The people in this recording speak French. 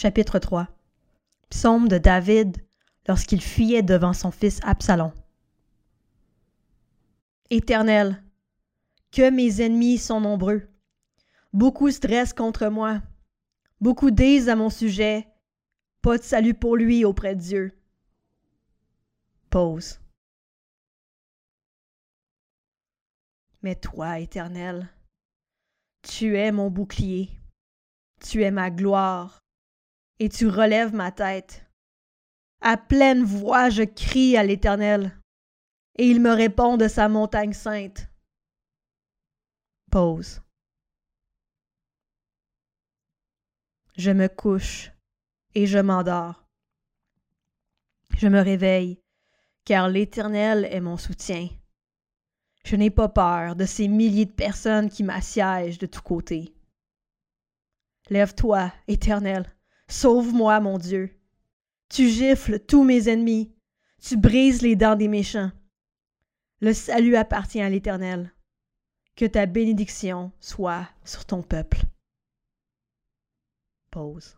Chapitre 3 Psaume de David lorsqu'il fuyait devant son fils Absalom. Éternel, que mes ennemis sont nombreux. Beaucoup se dressent contre moi. Beaucoup disent à mon sujet Pas de salut pour lui auprès de Dieu. Pause. Mais toi, Éternel, tu es mon bouclier, tu es ma gloire, et tu relèves ma tête. À pleine voix, je crie à l'Éternel, et il me répond de sa montagne sainte. Pause. Je me couche et je m'endors. Je me réveille, car l'Éternel est mon soutien. Je n'ai pas peur de ces milliers de personnes qui m'assiègent de tous côtés. Lève-toi, Éternel, sauve-moi, mon Dieu. Tu gifles tous mes ennemis, tu brises les dents des méchants. Le salut appartient à l'Éternel. Que ta bénédiction soit sur ton peuple. Pause.